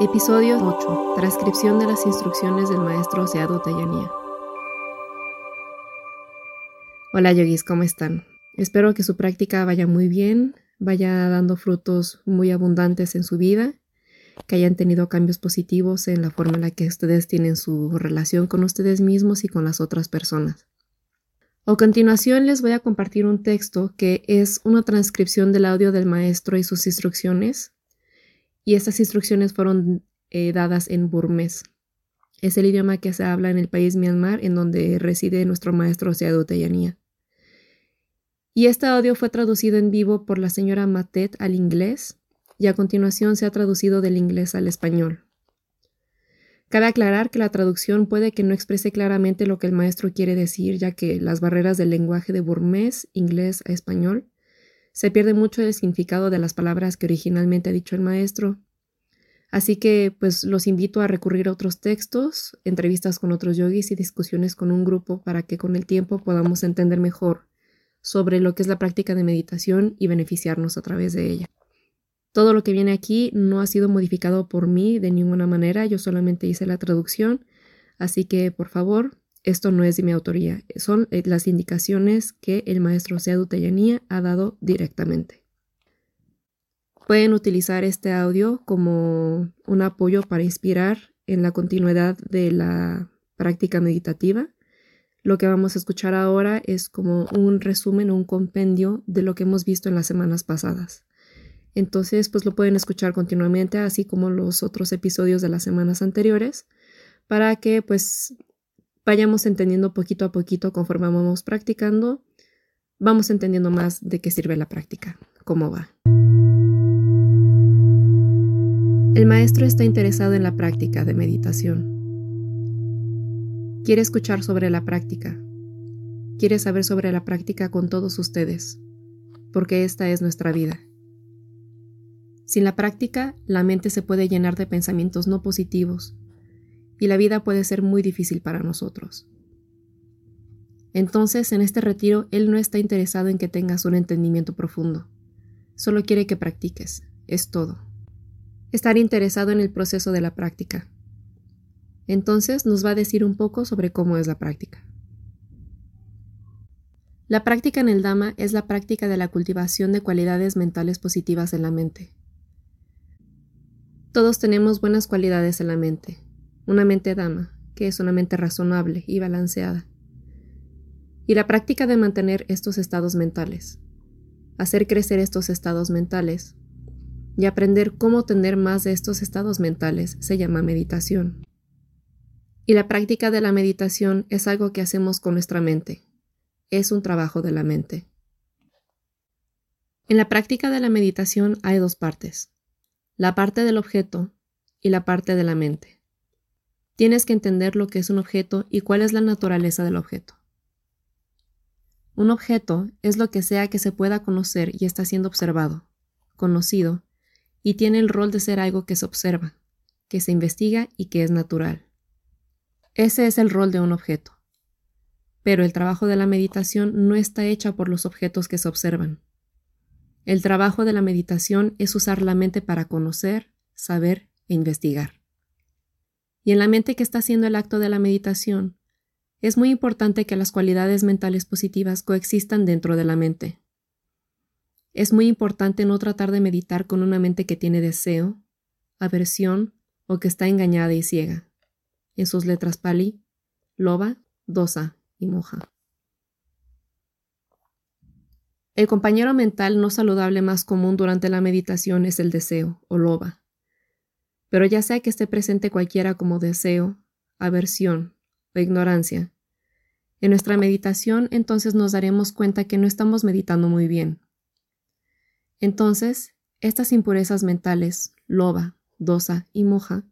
Episodio 8. Transcripción de las instrucciones del maestro Seadu Tayanía. Hola yogis, ¿cómo están? Espero que su práctica vaya muy bien, vaya dando frutos muy abundantes en su vida, que hayan tenido cambios positivos en la forma en la que ustedes tienen su relación con ustedes mismos y con las otras personas. A continuación les voy a compartir un texto que es una transcripción del audio del maestro y sus instrucciones y estas instrucciones fueron eh, dadas en burmés. Es el idioma que se habla en el país Myanmar, en donde reside nuestro maestro Seadu Teyanía. Y este audio fue traducido en vivo por la señora Matet al inglés y a continuación se ha traducido del inglés al español. Cabe aclarar que la traducción puede que no exprese claramente lo que el maestro quiere decir, ya que las barreras del lenguaje de burmés, inglés a español se pierde mucho el significado de las palabras que originalmente ha dicho el maestro. Así que pues los invito a recurrir a otros textos, entrevistas con otros yogis y discusiones con un grupo para que con el tiempo podamos entender mejor sobre lo que es la práctica de meditación y beneficiarnos a través de ella. Todo lo que viene aquí no ha sido modificado por mí de ninguna manera, yo solamente hice la traducción, así que por favor esto no es de mi autoría, son eh, las indicaciones que el maestro Seadu Teyanía ha dado directamente. Pueden utilizar este audio como un apoyo para inspirar en la continuidad de la práctica meditativa. Lo que vamos a escuchar ahora es como un resumen o un compendio de lo que hemos visto en las semanas pasadas. Entonces, pues lo pueden escuchar continuamente, así como los otros episodios de las semanas anteriores, para que pues vayamos entendiendo poquito a poquito conforme vamos practicando, vamos entendiendo más de qué sirve la práctica, cómo va. El maestro está interesado en la práctica de meditación. Quiere escuchar sobre la práctica. Quiere saber sobre la práctica con todos ustedes, porque esta es nuestra vida. Sin la práctica, la mente se puede llenar de pensamientos no positivos, y la vida puede ser muy difícil para nosotros. Entonces, en este retiro, Él no está interesado en que tengas un entendimiento profundo. Solo quiere que practiques. Es todo. Estar interesado en el proceso de la práctica. Entonces, nos va a decir un poco sobre cómo es la práctica. La práctica en el Dhamma es la práctica de la cultivación de cualidades mentales positivas en la mente. Todos tenemos buenas cualidades en la mente, una mente dama, que es una mente razonable y balanceada. Y la práctica de mantener estos estados mentales, hacer crecer estos estados mentales y aprender cómo tener más de estos estados mentales se llama meditación. Y la práctica de la meditación es algo que hacemos con nuestra mente. Es un trabajo de la mente. En la práctica de la meditación hay dos partes, la parte del objeto y la parte de la mente. Tienes que entender lo que es un objeto y cuál es la naturaleza del objeto. Un objeto es lo que sea que se pueda conocer y está siendo observado, conocido, y tiene el rol de ser algo que se observa, que se investiga y que es natural. Ese es el rol de un objeto. Pero el trabajo de la meditación no está hecha por los objetos que se observan. El trabajo de la meditación es usar la mente para conocer, saber e investigar y en la mente que está haciendo el acto de la meditación, es muy importante que las cualidades mentales positivas coexistan dentro de la mente. Es muy importante no tratar de meditar con una mente que tiene deseo, aversión o que está engañada y ciega. En sus letras pali, loba, dosa y moja. El compañero mental no saludable más común durante la meditación es el deseo o loba pero ya sea que esté presente cualquiera como deseo, aversión o ignorancia, en nuestra meditación entonces nos daremos cuenta que no estamos meditando muy bien. Entonces, estas impurezas mentales, loba, dosa y moja,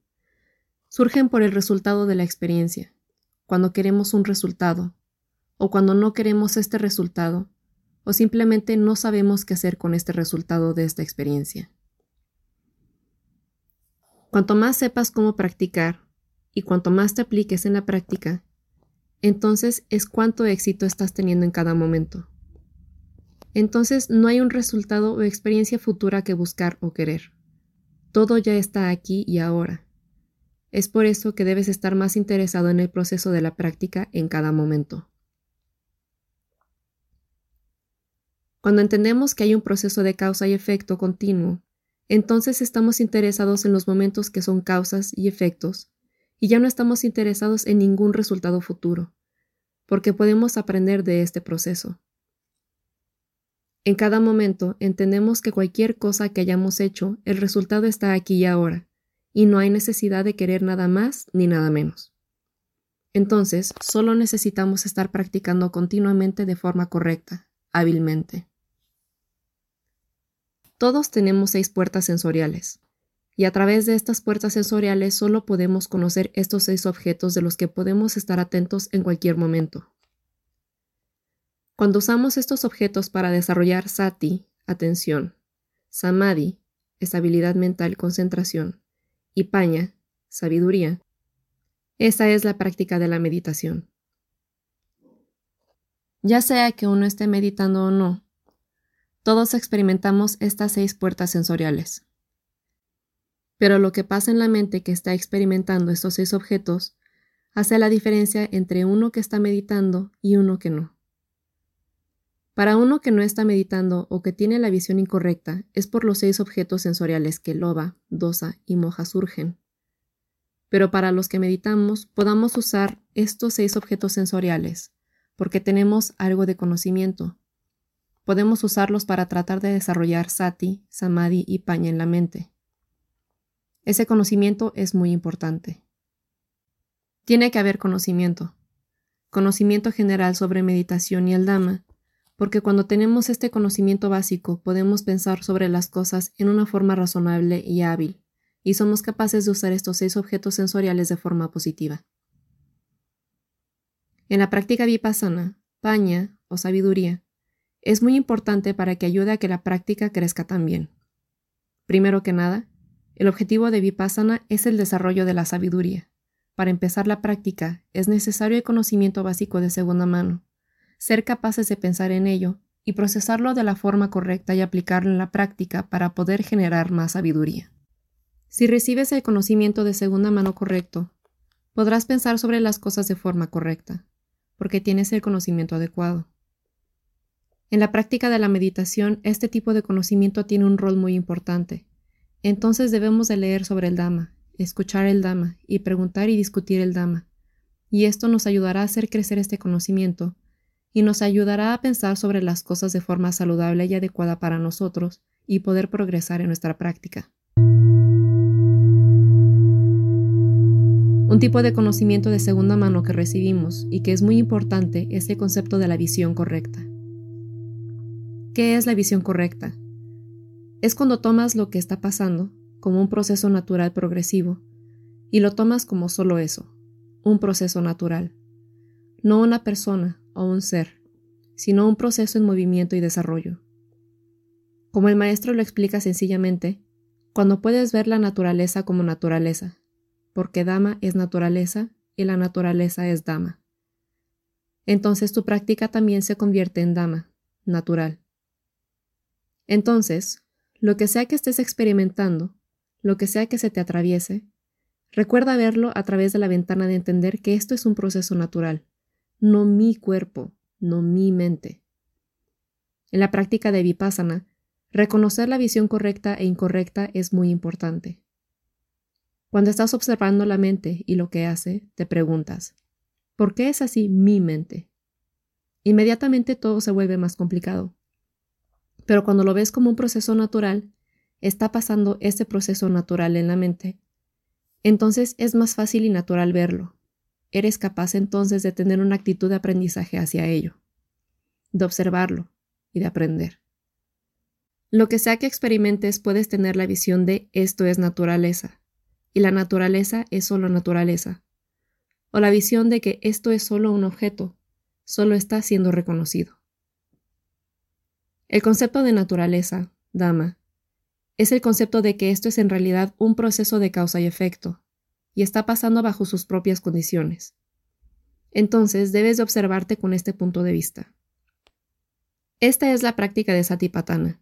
surgen por el resultado de la experiencia, cuando queremos un resultado, o cuando no queremos este resultado, o simplemente no sabemos qué hacer con este resultado de esta experiencia. Cuanto más sepas cómo practicar y cuanto más te apliques en la práctica, entonces es cuánto éxito estás teniendo en cada momento. Entonces no hay un resultado o experiencia futura que buscar o querer. Todo ya está aquí y ahora. Es por eso que debes estar más interesado en el proceso de la práctica en cada momento. Cuando entendemos que hay un proceso de causa y efecto continuo, entonces estamos interesados en los momentos que son causas y efectos, y ya no estamos interesados en ningún resultado futuro, porque podemos aprender de este proceso. En cada momento entendemos que cualquier cosa que hayamos hecho, el resultado está aquí y ahora, y no hay necesidad de querer nada más ni nada menos. Entonces, solo necesitamos estar practicando continuamente de forma correcta, hábilmente. Todos tenemos seis puertas sensoriales, y a través de estas puertas sensoriales solo podemos conocer estos seis objetos de los que podemos estar atentos en cualquier momento. Cuando usamos estos objetos para desarrollar sati, atención, samadhi, estabilidad mental, concentración, y paña, sabiduría, esa es la práctica de la meditación. Ya sea que uno esté meditando o no, todos experimentamos estas seis puertas sensoriales. Pero lo que pasa en la mente que está experimentando estos seis objetos hace la diferencia entre uno que está meditando y uno que no. Para uno que no está meditando o que tiene la visión incorrecta es por los seis objetos sensoriales que loba, dosa y moja surgen. Pero para los que meditamos podamos usar estos seis objetos sensoriales, porque tenemos algo de conocimiento, podemos usarlos para tratar de desarrollar sati, samadhi y paña en la mente. Ese conocimiento es muy importante. Tiene que haber conocimiento. Conocimiento general sobre meditación y el Dhamma, porque cuando tenemos este conocimiento básico podemos pensar sobre las cosas en una forma razonable y hábil, y somos capaces de usar estos seis objetos sensoriales de forma positiva. En la práctica vipassana, paña o sabiduría, es muy importante para que ayude a que la práctica crezca también. Primero que nada, el objetivo de Vipassana es el desarrollo de la sabiduría. Para empezar la práctica es necesario el conocimiento básico de segunda mano, ser capaces de pensar en ello y procesarlo de la forma correcta y aplicarlo en la práctica para poder generar más sabiduría. Si recibes el conocimiento de segunda mano correcto, podrás pensar sobre las cosas de forma correcta, porque tienes el conocimiento adecuado. En la práctica de la meditación, este tipo de conocimiento tiene un rol muy importante. Entonces debemos de leer sobre el Dhamma, escuchar el Dhamma y preguntar y discutir el Dhamma. Y esto nos ayudará a hacer crecer este conocimiento y nos ayudará a pensar sobre las cosas de forma saludable y adecuada para nosotros y poder progresar en nuestra práctica. Un tipo de conocimiento de segunda mano que recibimos y que es muy importante es el concepto de la visión correcta. ¿Qué es la visión correcta? Es cuando tomas lo que está pasando como un proceso natural progresivo y lo tomas como solo eso, un proceso natural, no una persona o un ser, sino un proceso en movimiento y desarrollo. Como el maestro lo explica sencillamente, cuando puedes ver la naturaleza como naturaleza, porque Dama es naturaleza y la naturaleza es Dama. Entonces tu práctica también se convierte en Dama, natural. Entonces, lo que sea que estés experimentando, lo que sea que se te atraviese, recuerda verlo a través de la ventana de entender que esto es un proceso natural, no mi cuerpo, no mi mente. En la práctica de vipassana, reconocer la visión correcta e incorrecta es muy importante. Cuando estás observando la mente y lo que hace, te preguntas, ¿por qué es así mi mente? Inmediatamente todo se vuelve más complicado. Pero cuando lo ves como un proceso natural, está pasando ese proceso natural en la mente. Entonces es más fácil y natural verlo. Eres capaz entonces de tener una actitud de aprendizaje hacia ello, de observarlo y de aprender. Lo que sea que experimentes puedes tener la visión de esto es naturaleza, y la naturaleza es solo naturaleza, o la visión de que esto es solo un objeto, solo está siendo reconocido. El concepto de naturaleza, dama, es el concepto de que esto es en realidad un proceso de causa y efecto, y está pasando bajo sus propias condiciones. Entonces debes de observarte con este punto de vista. Esta es la práctica de Satipatthana.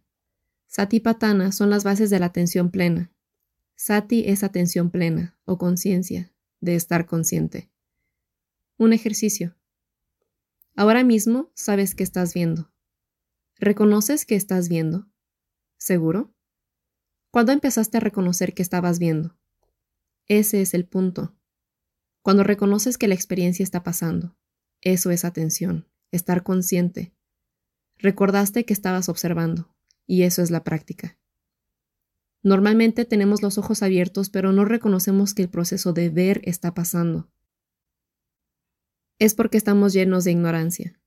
Satipatthana son las bases de la atención plena. Sati es atención plena o conciencia de estar consciente. Un ejercicio. Ahora mismo sabes que estás viendo. ¿Reconoces que estás viendo? ¿Seguro? ¿Cuándo empezaste a reconocer que estabas viendo? Ese es el punto. Cuando reconoces que la experiencia está pasando. Eso es atención, estar consciente. Recordaste que estabas observando, y eso es la práctica. Normalmente tenemos los ojos abiertos, pero no reconocemos que el proceso de ver está pasando. Es porque estamos llenos de ignorancia.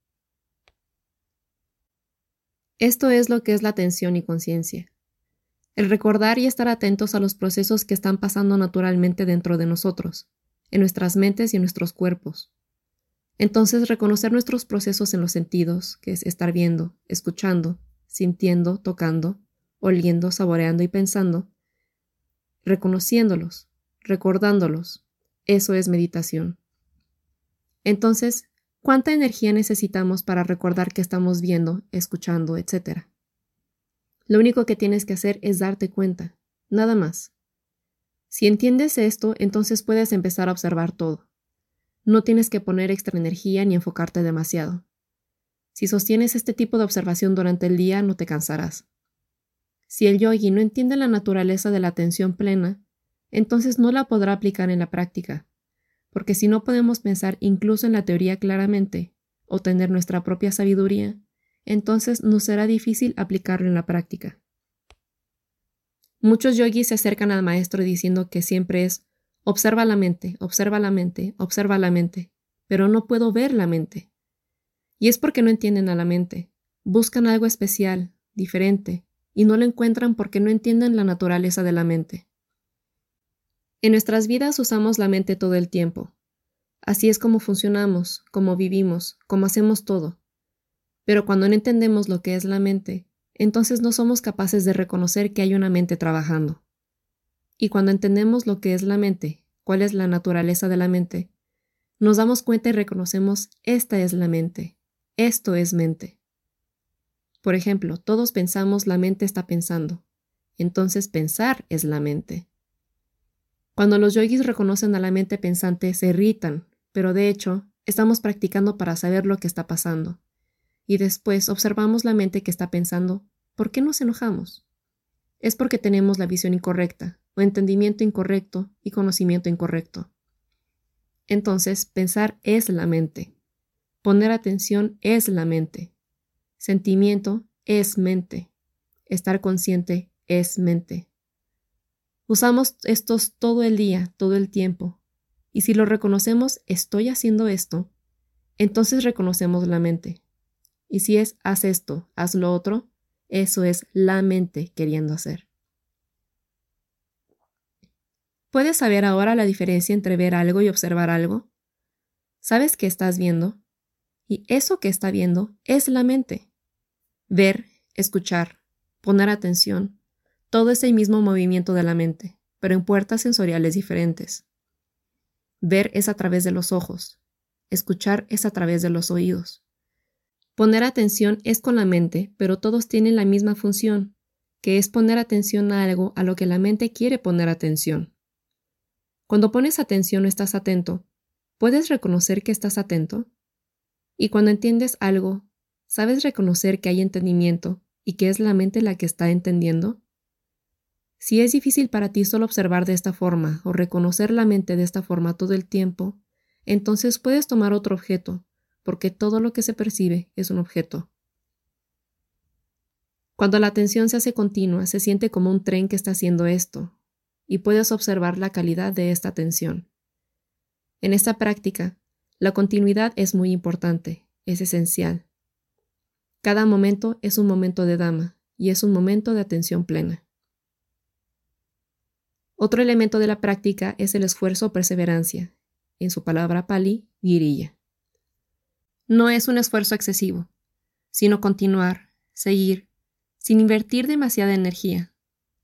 Esto es lo que es la atención y conciencia. El recordar y estar atentos a los procesos que están pasando naturalmente dentro de nosotros, en nuestras mentes y en nuestros cuerpos. Entonces reconocer nuestros procesos en los sentidos, que es estar viendo, escuchando, sintiendo, tocando, oliendo, saboreando y pensando, reconociéndolos, recordándolos. Eso es meditación. Entonces, ¿cuánta energía necesitamos para recordar que estamos viendo, escuchando, etc.? Lo único que tienes que hacer es darte cuenta, nada más. Si entiendes esto, entonces puedes empezar a observar todo. No tienes que poner extra energía ni enfocarte demasiado. Si sostienes este tipo de observación durante el día, no te cansarás. Si el yogi no entiende la naturaleza de la atención plena, entonces no la podrá aplicar en la práctica, porque si no podemos pensar incluso en la teoría claramente, o tener nuestra propia sabiduría, entonces nos será difícil aplicarlo en la práctica. Muchos yogis se acercan al maestro diciendo que siempre es observa la mente, observa la mente, observa la mente, pero no puedo ver la mente. Y es porque no entienden a la mente, buscan algo especial, diferente, y no lo encuentran porque no entienden la naturaleza de la mente. En nuestras vidas usamos la mente todo el tiempo. Así es como funcionamos, como vivimos, como hacemos todo. Pero cuando no entendemos lo que es la mente, entonces no somos capaces de reconocer que hay una mente trabajando. Y cuando entendemos lo que es la mente, cuál es la naturaleza de la mente, nos damos cuenta y reconocemos esta es la mente, esto es mente. Por ejemplo, todos pensamos la mente está pensando. Entonces pensar es la mente. Cuando los yogis reconocen a la mente pensante se irritan, pero de hecho estamos practicando para saber lo que está pasando. Y después observamos la mente que está pensando. ¿Por qué nos enojamos? Es porque tenemos la visión incorrecta, o entendimiento incorrecto y conocimiento incorrecto. Entonces, pensar es la mente. Poner atención es la mente. Sentimiento es mente. Estar consciente es mente. Usamos estos todo el día, todo el tiempo. Y si lo reconocemos, estoy haciendo esto, entonces reconocemos la mente. Y si es haz esto, haz lo otro, eso es la mente queriendo hacer. ¿Puedes saber ahora la diferencia entre ver algo y observar algo? ¿Sabes qué estás viendo? Y eso que está viendo es la mente. Ver, escuchar, poner atención, todo ese mismo movimiento de la mente, pero en puertas sensoriales diferentes. Ver es a través de los ojos, escuchar es a través de los oídos. Poner atención es con la mente, pero todos tienen la misma función, que es poner atención a algo a lo que la mente quiere poner atención. Cuando pones atención o estás atento, ¿puedes reconocer que estás atento? Y cuando entiendes algo, ¿Sabes reconocer que hay entendimiento y que es la mente la que está entendiendo? Si es difícil para ti solo observar de esta forma o reconocer la mente de esta forma todo el tiempo, entonces puedes tomar otro objeto, porque todo lo que se percibe es un objeto. Cuando la atención se hace continua, se siente como un tren que está haciendo esto, y puedes observar la calidad de esta atención. En esta práctica, la continuidad es muy importante, es esencial. Cada momento es un momento de dama y es un momento de atención plena. Otro elemento de la práctica es el esfuerzo o perseverancia, en su palabra pali, virilla. No es un esfuerzo excesivo, sino continuar, seguir, sin invertir demasiada energía,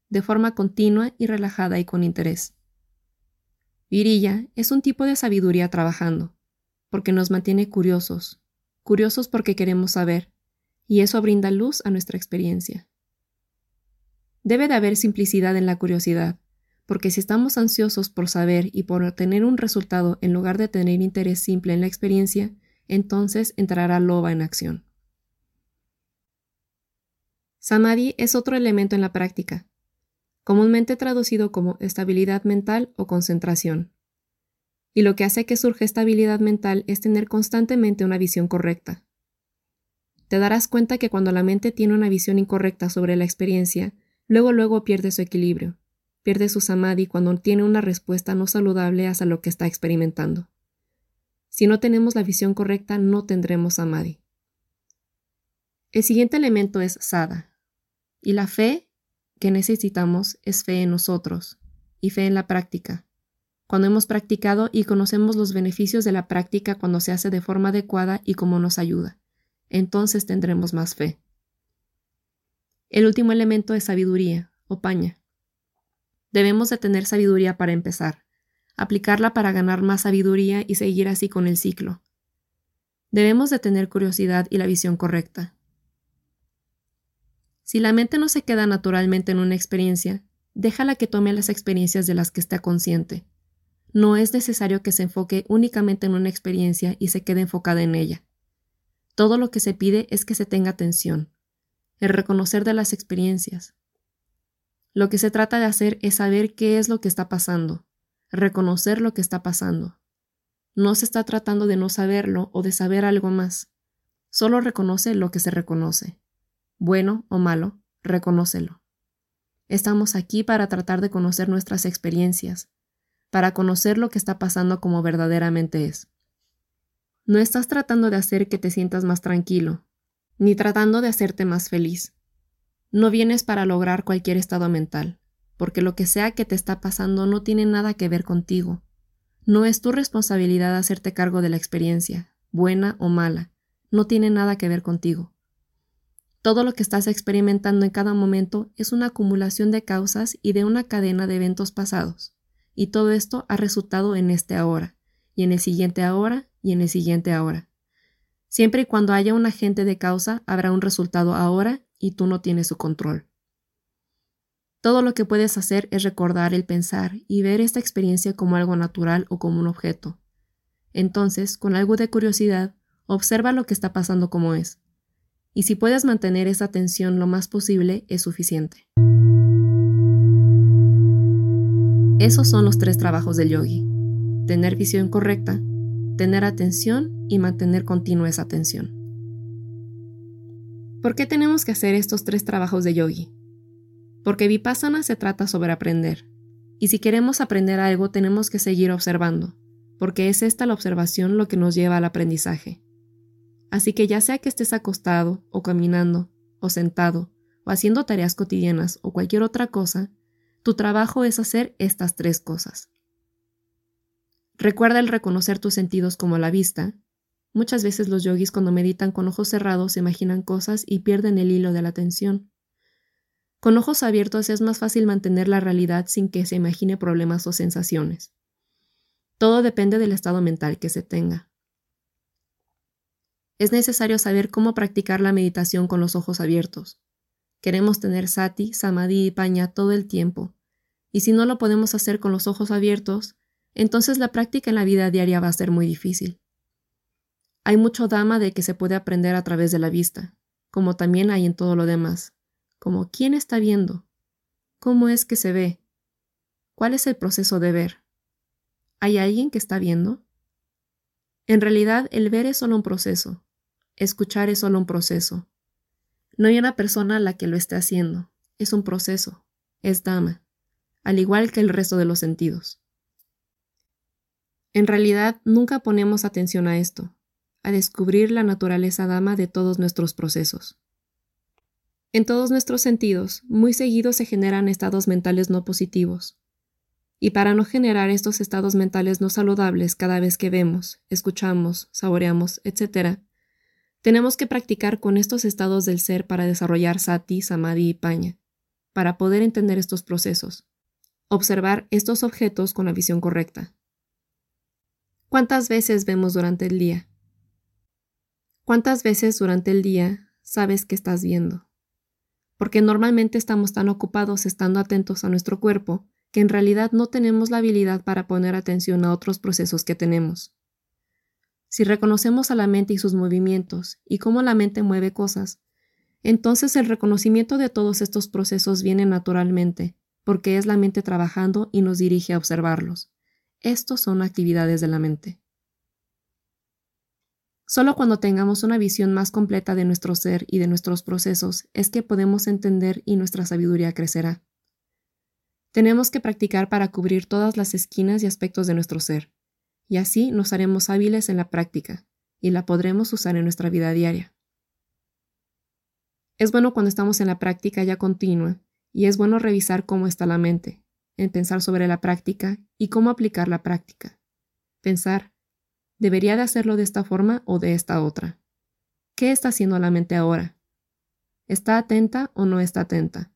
de forma continua y relajada y con interés. Virilla es un tipo de sabiduría trabajando, porque nos mantiene curiosos, curiosos porque queremos saber, y eso brinda luz a nuestra experiencia. Debe de haber simplicidad en la curiosidad, porque si estamos ansiosos por saber y por obtener un resultado en lugar de tener interés simple en la experiencia, entonces entrará loba en acción. Samadhi es otro elemento en la práctica, comúnmente traducido como estabilidad mental o concentración. Y lo que hace que surja estabilidad mental es tener constantemente una visión correcta. Te darás cuenta que cuando la mente tiene una visión incorrecta sobre la experiencia, luego luego pierde su equilibrio, pierde su samadhi cuando tiene una respuesta no saludable hacia lo que está experimentando. Si no tenemos la visión correcta, no tendremos samadhi. El siguiente elemento es sada, y la fe que necesitamos es fe en nosotros y fe en la práctica. Cuando hemos practicado y conocemos los beneficios de la práctica cuando se hace de forma adecuada y cómo nos ayuda, entonces tendremos más fe. El último elemento es sabiduría, o paña. Debemos de tener sabiduría para empezar, aplicarla para ganar más sabiduría y seguir así con el ciclo. Debemos de tener curiosidad y la visión correcta. Si la mente no se queda naturalmente en una experiencia, déjala que tome las experiencias de las que está consciente. No es necesario que se enfoque únicamente en una experiencia y se quede enfocada en ella. Todo lo que se pide es que se tenga atención, el reconocer de las experiencias. Lo que se trata de hacer es saber qué es lo que está pasando, reconocer lo que está pasando. No se está tratando de no saberlo o de saber algo más, solo reconoce lo que se reconoce bueno o malo, reconócelo. Estamos aquí para tratar de conocer nuestras experiencias, para conocer lo que está pasando como verdaderamente es. No estás tratando de hacer que te sientas más tranquilo, ni tratando de hacerte más feliz. No vienes para lograr cualquier estado mental, porque lo que sea que te está pasando no tiene nada que ver contigo. No es tu responsabilidad hacerte cargo de la experiencia, buena o mala, no tiene nada que ver contigo. Todo lo que estás experimentando en cada momento es una acumulación de causas y de una cadena de eventos pasados, y todo esto ha resultado en este ahora, y en el siguiente ahora, y en el siguiente ahora. Siempre y cuando haya un agente de causa, habrá un resultado ahora y tú no tienes su control. Todo lo que puedes hacer es recordar el pensar y ver esta experiencia como algo natural o como un objeto. Entonces, con algo de curiosidad, observa lo que está pasando como es y si puedes mantener esa atención lo más posible es suficiente. Esos son los tres trabajos del yogi. Tener visión correcta, tener atención y mantener continua esa atención. ¿Por qué tenemos que hacer estos tres trabajos de yogi? Porque vipassana se trata sobre aprender. Y si queremos aprender algo tenemos que seguir observando, porque es esta la observación lo que nos lleva al aprendizaje. Así que ya sea que estés acostado o caminando o sentado o haciendo tareas cotidianas o cualquier otra cosa, tu trabajo es hacer estas tres cosas. Recuerda el reconocer tus sentidos como la vista. Muchas veces los yogis cuando meditan con ojos cerrados se imaginan cosas y pierden el hilo de la atención. Con ojos abiertos es más fácil mantener la realidad sin que se imagine problemas o sensaciones. Todo depende del estado mental que se tenga. Es necesario saber cómo practicar la meditación con los ojos abiertos. Queremos tener sati, samadhi y paña todo el tiempo, y si no lo podemos hacer con los ojos abiertos, entonces la práctica en la vida diaria va a ser muy difícil. Hay mucho dama de que se puede aprender a través de la vista, como también hay en todo lo demás, como quién está viendo, cómo es que se ve, cuál es el proceso de ver. ¿Hay alguien que está viendo? En realidad, el ver es solo un proceso, Escuchar es solo un proceso. No hay una persona a la que lo esté haciendo. Es un proceso. Es dama. Al igual que el resto de los sentidos. En realidad, nunca ponemos atención a esto, a descubrir la naturaleza dama de todos nuestros procesos. En todos nuestros sentidos, muy seguido se generan estados mentales no positivos. Y para no generar estos estados mentales no saludables cada vez que vemos, escuchamos, saboreamos, etc., tenemos que practicar con estos estados del ser para desarrollar sati, samadhi y paña, para poder entender estos procesos. Observar estos objetos con la visión correcta. ¿Cuántas veces vemos durante el día? ¿Cuántas veces durante el día sabes que estás viendo? Porque normalmente estamos tan ocupados estando atentos a nuestro cuerpo que en realidad no tenemos la habilidad para poner atención a otros procesos que tenemos. Si reconocemos a la mente y sus movimientos y cómo la mente mueve cosas, entonces el reconocimiento de todos estos procesos viene naturalmente, porque es la mente trabajando y nos dirige a observarlos. Estos son actividades de la mente. Solo cuando tengamos una visión más completa de nuestro ser y de nuestros procesos es que podemos entender y nuestra sabiduría crecerá. Tenemos que practicar para cubrir todas las esquinas y aspectos de nuestro ser, y así nos haremos hábiles en la práctica, y la podremos usar en nuestra vida diaria. Es bueno cuando estamos en la práctica ya continua, y es bueno revisar cómo está la mente, en pensar sobre la práctica y cómo aplicar la práctica. Pensar, ¿debería de hacerlo de esta forma o de esta otra? ¿Qué está haciendo la mente ahora? ¿Está atenta o no está atenta?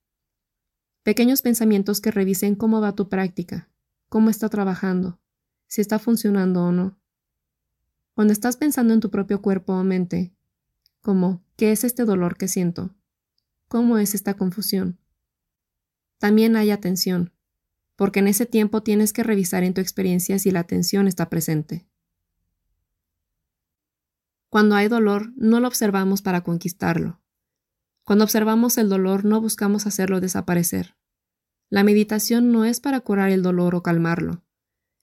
Pequeños pensamientos que revisen cómo va tu práctica, cómo está trabajando, si está funcionando o no. Cuando estás pensando en tu propio cuerpo o mente, como ¿qué es este dolor que siento? ¿Cómo es esta confusión? También hay atención, porque en ese tiempo tienes que revisar en tu experiencia si la atención está presente. Cuando hay dolor, no lo observamos para conquistarlo. Cuando observamos el dolor, no buscamos hacerlo desaparecer. La meditación no es para curar el dolor o calmarlo.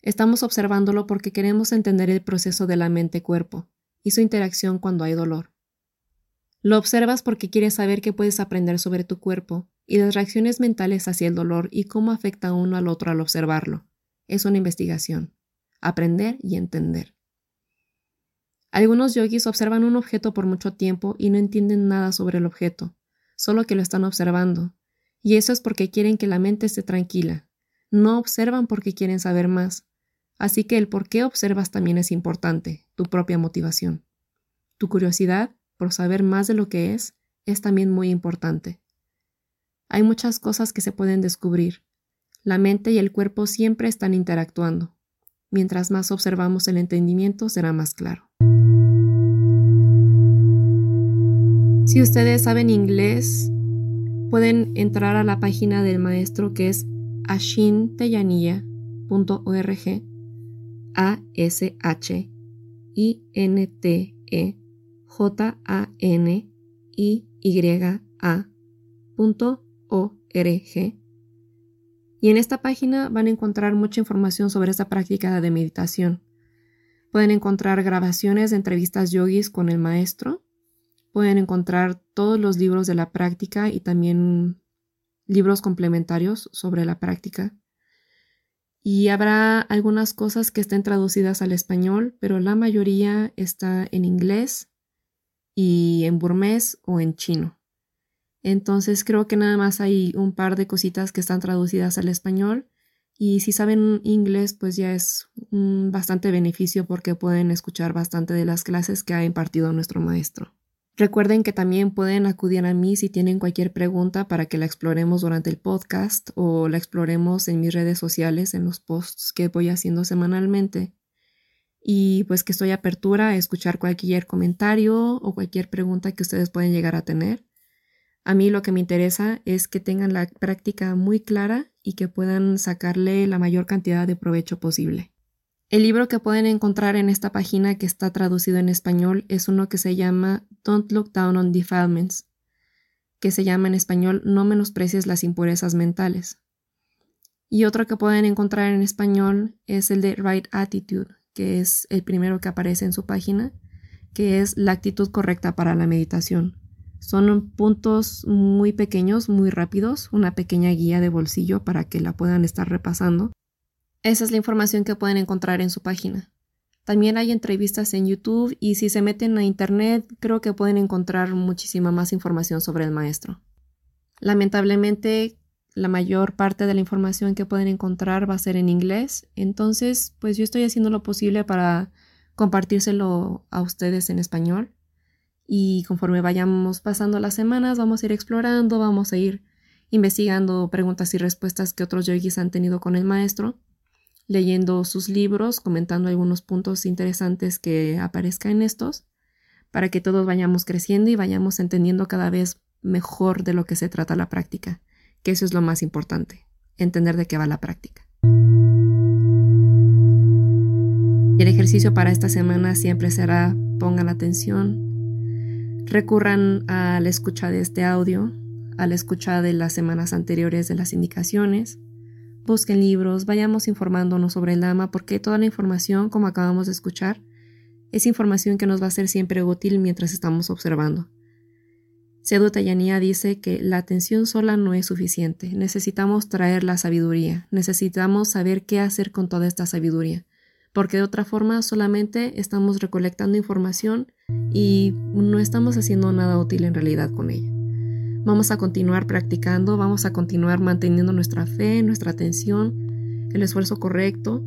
Estamos observándolo porque queremos entender el proceso de la mente-cuerpo y su interacción cuando hay dolor. Lo observas porque quieres saber qué puedes aprender sobre tu cuerpo y las reacciones mentales hacia el dolor y cómo afecta uno al otro al observarlo. Es una investigación. Aprender y entender. Algunos yogis observan un objeto por mucho tiempo y no entienden nada sobre el objeto, solo que lo están observando, y eso es porque quieren que la mente esté tranquila. No observan porque quieren saber más. Así que el por qué observas también es importante, tu propia motivación. Tu curiosidad por saber más de lo que es es también muy importante. Hay muchas cosas que se pueden descubrir. La mente y el cuerpo siempre están interactuando. Mientras más observamos el entendimiento será más claro. Si ustedes saben inglés, pueden entrar a la página del maestro que es ashinteyanilla.org a s h i n t e j a n i y a.org y en esta página van a encontrar mucha información sobre esta práctica de meditación. Pueden encontrar grabaciones de entrevistas yogis con el maestro Pueden encontrar todos los libros de la práctica y también libros complementarios sobre la práctica. Y habrá algunas cosas que estén traducidas al español, pero la mayoría está en inglés y en burmés o en chino. Entonces creo que nada más hay un par de cositas que están traducidas al español y si saben inglés pues ya es un bastante beneficio porque pueden escuchar bastante de las clases que ha impartido nuestro maestro. Recuerden que también pueden acudir a mí si tienen cualquier pregunta para que la exploremos durante el podcast o la exploremos en mis redes sociales, en los posts que voy haciendo semanalmente. Y pues que estoy apertura a escuchar cualquier comentario o cualquier pregunta que ustedes pueden llegar a tener. A mí lo que me interesa es que tengan la práctica muy clara y que puedan sacarle la mayor cantidad de provecho posible. El libro que pueden encontrar en esta página que está traducido en español es uno que se llama Don't Look Down on Defilements, que se llama en español No menosprecies las impurezas mentales. Y otro que pueden encontrar en español es el de Right Attitude, que es el primero que aparece en su página, que es la actitud correcta para la meditación. Son puntos muy pequeños, muy rápidos, una pequeña guía de bolsillo para que la puedan estar repasando esa es la información que pueden encontrar en su página. También hay entrevistas en YouTube y si se meten a Internet creo que pueden encontrar muchísima más información sobre el maestro. Lamentablemente, la mayor parte de la información que pueden encontrar va a ser en inglés, entonces pues yo estoy haciendo lo posible para compartírselo a ustedes en español y conforme vayamos pasando las semanas vamos a ir explorando, vamos a ir investigando preguntas y respuestas que otros yogis han tenido con el maestro leyendo sus libros, comentando algunos puntos interesantes que aparezcan en estos, para que todos vayamos creciendo y vayamos entendiendo cada vez mejor de lo que se trata la práctica, que eso es lo más importante, entender de qué va la práctica. El ejercicio para esta semana siempre será pongan atención, recurran a la escucha de este audio, a la escucha de las semanas anteriores de las indicaciones, busquen libros, vayamos informándonos sobre el Dhamma porque toda la información, como acabamos de escuchar, es información que nos va a ser siempre útil mientras estamos observando. Sedu Tayaniya dice que la atención sola no es suficiente, necesitamos traer la sabiduría, necesitamos saber qué hacer con toda esta sabiduría, porque de otra forma solamente estamos recolectando información y no estamos haciendo nada útil en realidad con ella. Vamos a continuar practicando, vamos a continuar manteniendo nuestra fe, nuestra atención, el esfuerzo correcto,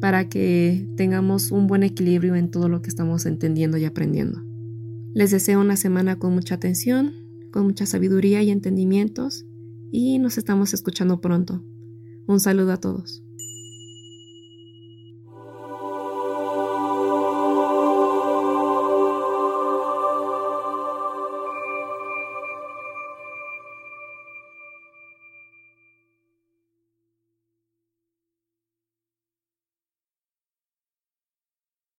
para que tengamos un buen equilibrio en todo lo que estamos entendiendo y aprendiendo. Les deseo una semana con mucha atención, con mucha sabiduría y entendimientos y nos estamos escuchando pronto. Un saludo a todos.